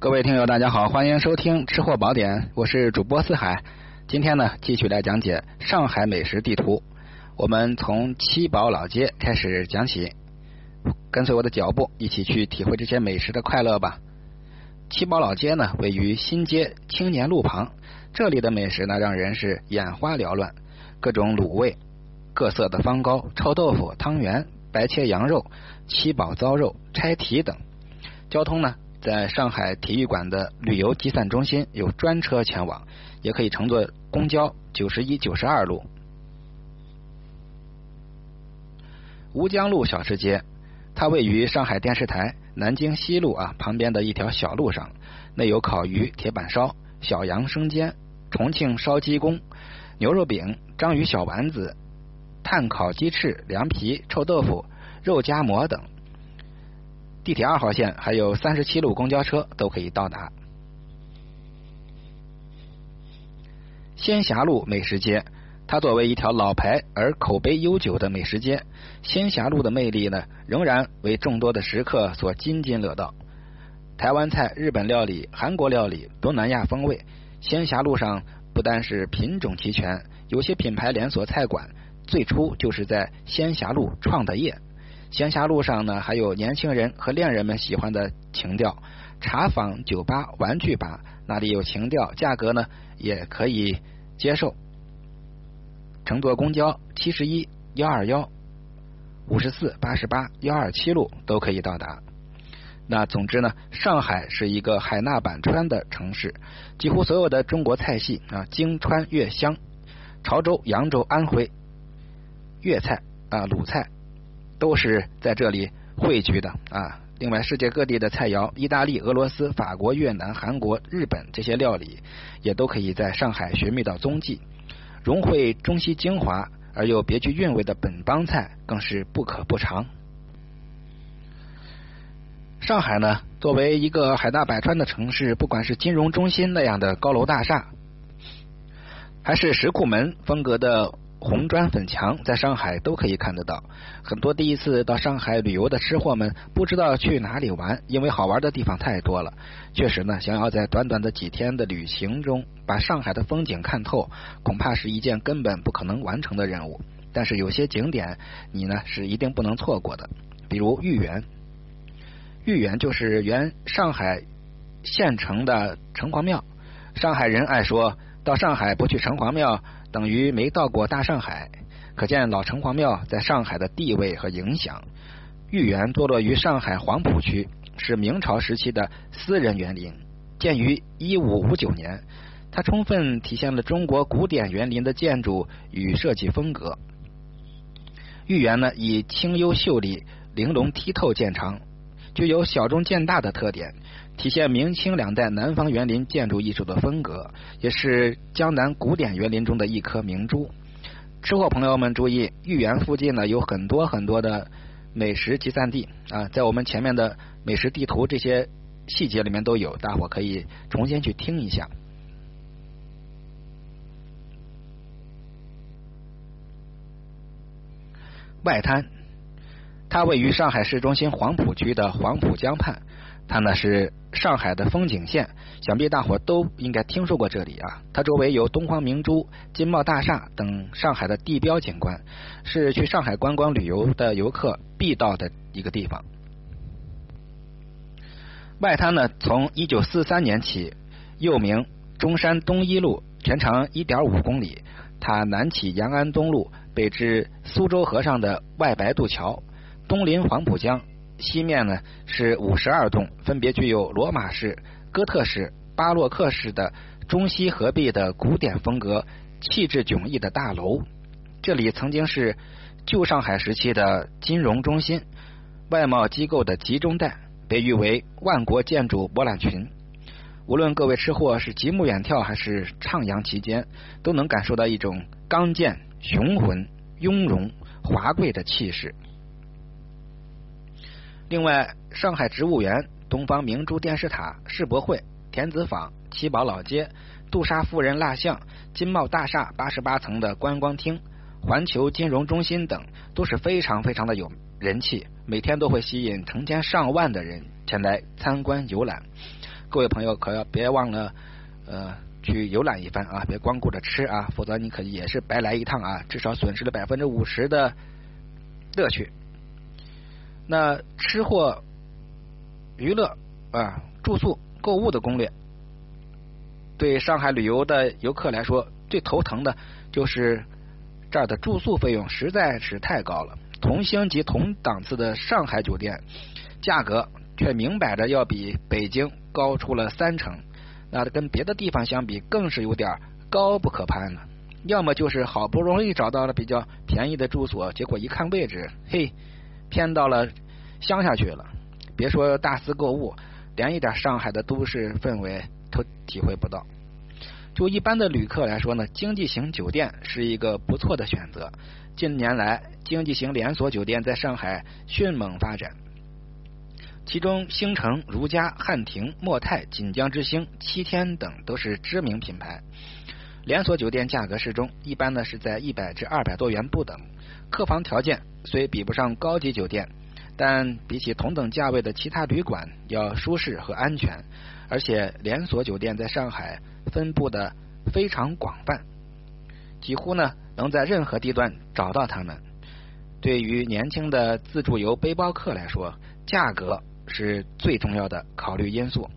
各位听友，大家好，欢迎收听《吃货宝典》，我是主播四海。今天呢，继续来讲解上海美食地图。我们从七宝老街开始讲起，跟随我的脚步，一起去体会这些美食的快乐吧。七宝老街呢，位于新街青年路旁，这里的美食呢，让人是眼花缭乱，各种卤味、各色的方糕、臭豆腐、汤圆、白切羊肉、七宝糟肉、拆蹄等。交通呢？在上海体育馆的旅游集散中心有专车前往，也可以乘坐公交九十一、九十二路。吴江路小吃街，它位于上海电视台南京西路啊旁边的一条小路上，内有烤鱼、铁板烧、小羊生煎、重庆烧鸡公、牛肉饼、章鱼小丸子、炭烤鸡翅、凉皮、臭豆腐、肉夹馍等。地铁二号线还有三十七路公交车都可以到达。仙霞路美食街，它作为一条老牌而口碑悠久的美食街，仙霞路的魅力呢，仍然为众多的食客所津津乐道。台湾菜、日本料理、韩国料理、东南亚风味，仙霞路上不单是品种齐全，有些品牌连锁菜馆最初就是在仙霞路创的业。仙霞路上呢，还有年轻人和恋人们喜欢的情调茶坊、酒吧、玩具吧，那里有情调，价格呢也可以接受。乘坐公交七十一、幺二幺、五十四、八十八、幺二七路都可以到达。那总之呢，上海是一个海纳百川的城市，几乎所有的中国菜系啊，京川粤湘、潮州、扬州、安徽粤菜啊、鲁菜。都是在这里汇聚的啊！另外，世界各地的菜肴，意大利、俄罗斯、法国、越南、韩国、日本这些料理，也都可以在上海寻觅到踪迹。融汇中西精华而又别具韵味的本帮菜，更是不可不尝。上海呢，作为一个海纳百川的城市，不管是金融中心那样的高楼大厦，还是石库门风格的。红砖粉墙在上海都可以看得到，很多第一次到上海旅游的吃货们不知道去哪里玩，因为好玩的地方太多了。确实呢，想要在短短的几天的旅行中把上海的风景看透，恐怕是一件根本不可能完成的任务。但是有些景点你呢是一定不能错过的，比如豫园。豫园就是原上海县城的城隍庙，上海人爱说到上海不去城隍庙。等于没到过大上海，可见老城隍庙在上海的地位和影响。豫园坐落于上海黄浦区，是明朝时期的私人园林，建于一五五九年。它充分体现了中国古典园林的建筑与设计风格。豫园呢，以清幽秀丽、玲珑剔透见长，具有小中见大的特点。体现明清两代南方园林建筑艺术的风格，也是江南古典园林中的一颗明珠。吃货朋友们注意，豫园附近呢有很多很多的美食集散地啊，在我们前面的美食地图这些细节里面都有，大伙可以重新去听一下。外滩，它位于上海市中心黄浦区的黄浦江畔。它呢是上海的风景线，想必大伙都应该听说过这里啊。它周围有东方明珠、金茂大厦等上海的地标景观，是去上海观光旅游的游客必到的一个地方。外滩呢，从一九四三年起，又名中山东一路，全长一点五公里。它南起延安东路，北至苏州河上的外白渡桥，东临黄浦江。西面呢是五十二栋，分别具有罗马式、哥特式、巴洛克式的中西合璧的古典风格，气质迥异的大楼。这里曾经是旧上海时期的金融中心、外贸机构的集中带，被誉为万国建筑博览群。无论各位吃货是极目远眺还是徜徉其间，都能感受到一种刚健、雄浑、雍容、华贵的气势。另外，上海植物园、东方明珠电视塔、世博会、田子坊、七宝老街、杜莎夫人蜡像、金茂大厦八十八层的观光厅、环球金融中心等，都是非常非常的有人气，每天都会吸引成千上万的人前来参观游览。各位朋友可要别忘了呃去游览一番啊，别光顾着吃啊，否则你可也是白来一趟啊，至少损失了百分之五十的乐趣。那吃货娱乐啊，住宿、购物的攻略，对上海旅游的游客来说，最头疼的就是这儿的住宿费用实在是太高了。同星级同档次的上海酒店，价格却明摆着要比北京高出了三成，那跟别的地方相比，更是有点高不可攀了。要么就是好不容易找到了比较便宜的住所，结果一看位置，嘿，偏到了乡下去了。别说大肆购物，连一点上海的都市氛围都体会不到。就一般的旅客来说呢，经济型酒店是一个不错的选择。近年来，经济型连锁酒店在上海迅猛发展，其中星城、如家、汉庭、莫泰、锦江之星、七天等都是知名品牌。连锁酒店价格适中，一般呢是在一百至二百多元不等。客房条件虽比不上高级酒店，但比起同等价位的其他旅馆要舒适和安全。而且连锁酒店在上海分布的非常广泛，几乎呢。能在任何地段找到他们。对于年轻的自助游背包客来说，价格是最重要的考虑因素。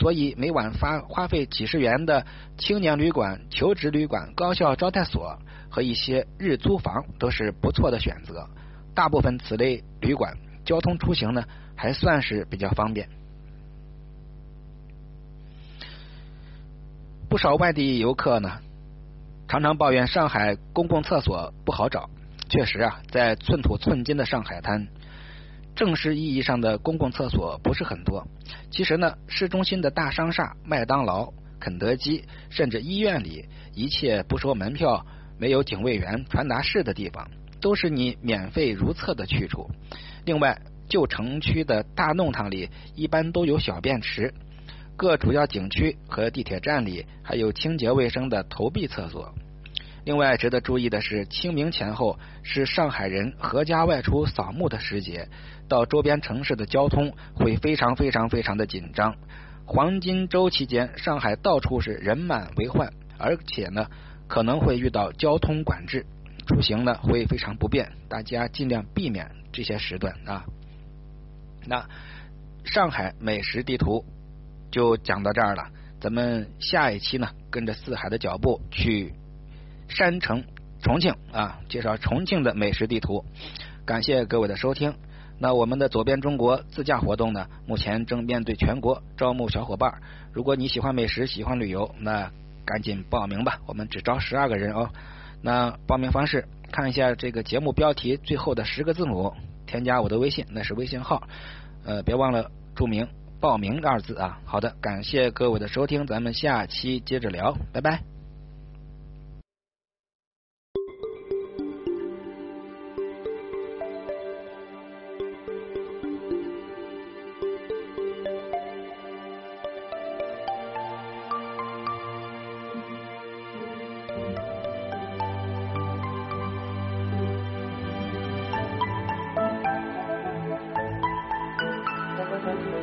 所以每晚花花费几十元的青年旅馆、求职旅馆、高校招待所和一些日租房都是不错的选择。大部分此类旅馆交通出行呢还算是比较方便。不少外地游客呢。常常抱怨上海公共厕所不好找，确实啊，在寸土寸金的上海滩，正式意义上的公共厕所不是很多。其实呢，市中心的大商厦、麦当劳、肯德基，甚至医院里，一切不收门票、没有警卫员、传达室的地方，都是你免费如厕的去处。另外，旧城区的大弄堂里一般都有小便池。各主要景区和地铁站里还有清洁卫生的投币厕所。另外值得注意的是，清明前后是上海人合家外出扫墓的时节，到周边城市的交通会非常非常非常的紧张。黄金周期间，上海到处是人满为患，而且呢可能会遇到交通管制，出行呢会非常不便，大家尽量避免这些时段啊。那上海美食地图。就讲到这儿了，咱们下一期呢，跟着四海的脚步去山城重庆啊，介绍重庆的美食地图。感谢各位的收听。那我们的左边中国自驾活动呢，目前正面对全国招募小伙伴。如果你喜欢美食，喜欢旅游，那赶紧报名吧，我们只招十二个人哦。那报名方式，看一下这个节目标题最后的十个字母，添加我的微信，那是微信号。呃，别忘了注明。报名二字啊，好的，感谢各位的收听，咱们下期接着聊，拜拜。thank you.